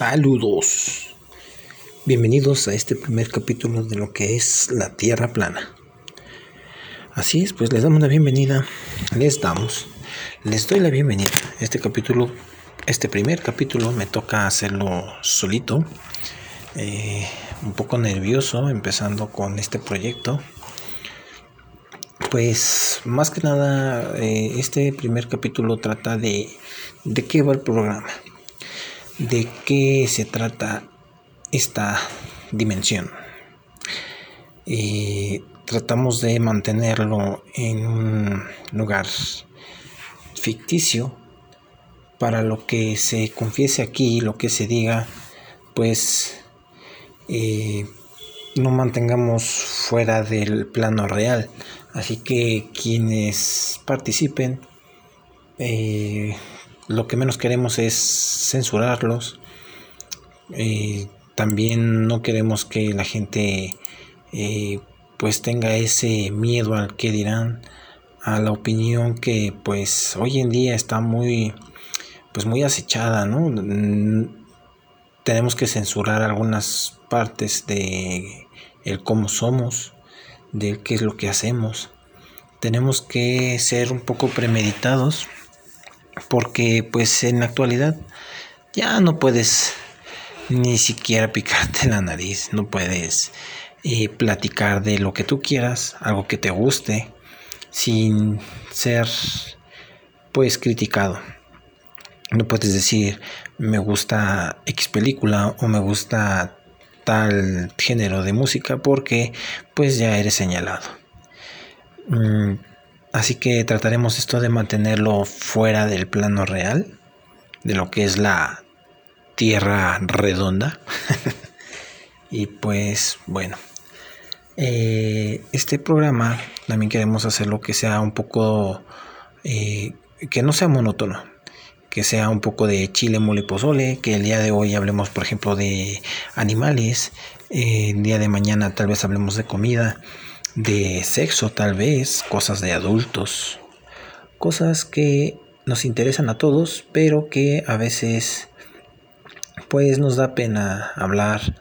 Saludos. Bienvenidos a este primer capítulo de lo que es la Tierra plana. Así es, pues les damos la bienvenida. Les damos. Les doy la bienvenida. Este capítulo, este primer capítulo me toca hacerlo solito. Eh, un poco nervioso empezando con este proyecto. Pues más que nada, eh, este primer capítulo trata de de qué va el programa de qué se trata esta dimensión. Y tratamos de mantenerlo en un lugar ficticio para lo que se confiese aquí, lo que se diga, pues eh, no mantengamos fuera del plano real. Así que quienes participen, eh, lo que menos queremos es censurarlos. Eh, también no queremos que la gente eh, pues tenga ese miedo al que dirán, a la opinión que pues hoy en día está muy pues muy acechada, ¿no? Tenemos que censurar algunas partes de el cómo somos, de qué es lo que hacemos. Tenemos que ser un poco premeditados porque pues en la actualidad ya no puedes ni siquiera picarte la nariz, no puedes eh, platicar de lo que tú quieras, algo que te guste, sin ser pues criticado. No puedes decir me gusta X película o me gusta tal género de música porque pues ya eres señalado. Mm, Así que trataremos esto de mantenerlo fuera del plano real, de lo que es la tierra redonda. y pues bueno, eh, este programa también queremos hacerlo que sea un poco, eh, que no sea monótono, que sea un poco de chile, mole, pozole, que el día de hoy hablemos por ejemplo de animales, eh, el día de mañana tal vez hablemos de comida de sexo tal vez, cosas de adultos, cosas que nos interesan a todos, pero que a veces pues nos da pena hablar,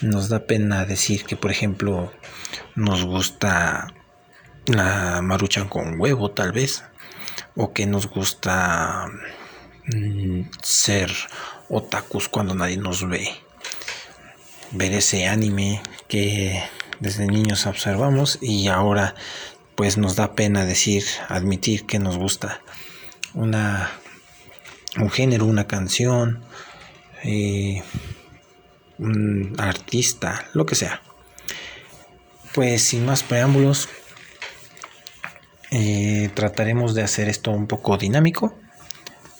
nos da pena decir que por ejemplo nos gusta la maruchan con huevo tal vez, o que nos gusta mm, ser otakus cuando nadie nos ve, ver ese anime que desde niños observamos y ahora pues nos da pena decir, admitir que nos gusta una, un género, una canción, eh, un artista, lo que sea. Pues sin más preámbulos, eh, trataremos de hacer esto un poco dinámico.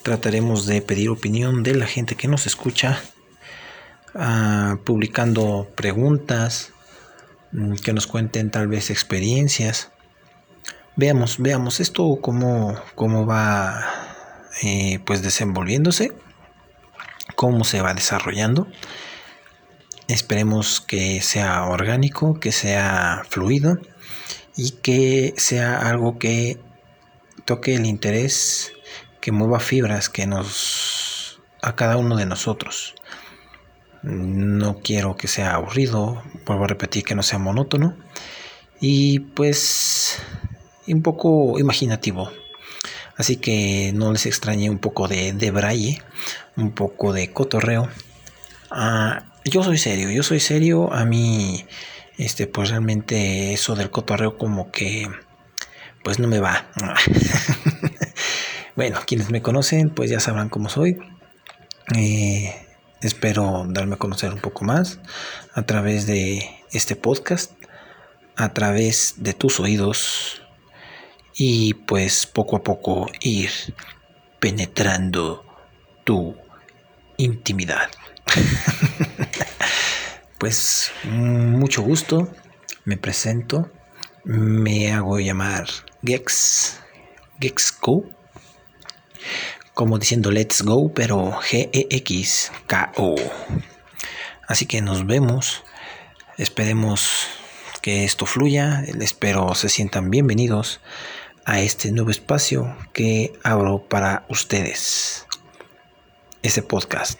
Trataremos de pedir opinión de la gente que nos escucha, ah, publicando preguntas, que nos cuenten tal vez experiencias. Veamos, veamos esto cómo, cómo va eh, pues desenvolviéndose, cómo se va desarrollando. Esperemos que sea orgánico, que sea fluido y que sea algo que toque el interés, que mueva fibras, que nos a cada uno de nosotros. No quiero que sea aburrido, vuelvo a repetir que no sea monótono y pues un poco imaginativo. Así que no les extrañe un poco de, de braille, un poco de cotorreo. Ah, yo soy serio, yo soy serio. A mí, este, pues realmente eso del cotorreo como que, pues no me va. bueno, quienes me conocen, pues ya sabrán cómo soy. Eh, Espero darme a conocer un poco más a través de este podcast, a través de tus oídos y pues poco a poco ir penetrando tu intimidad. pues mucho gusto, me presento, me hago llamar Gex, Gexco como diciendo let's go, pero G-E-X-K-O. Así que nos vemos. Esperemos que esto fluya. Espero se sientan bienvenidos a este nuevo espacio que abro para ustedes. Este podcast.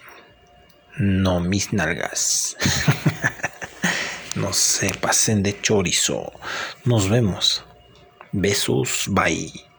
no mis nalgas. no se pasen de chorizo. Nos vemos. Besos, bye.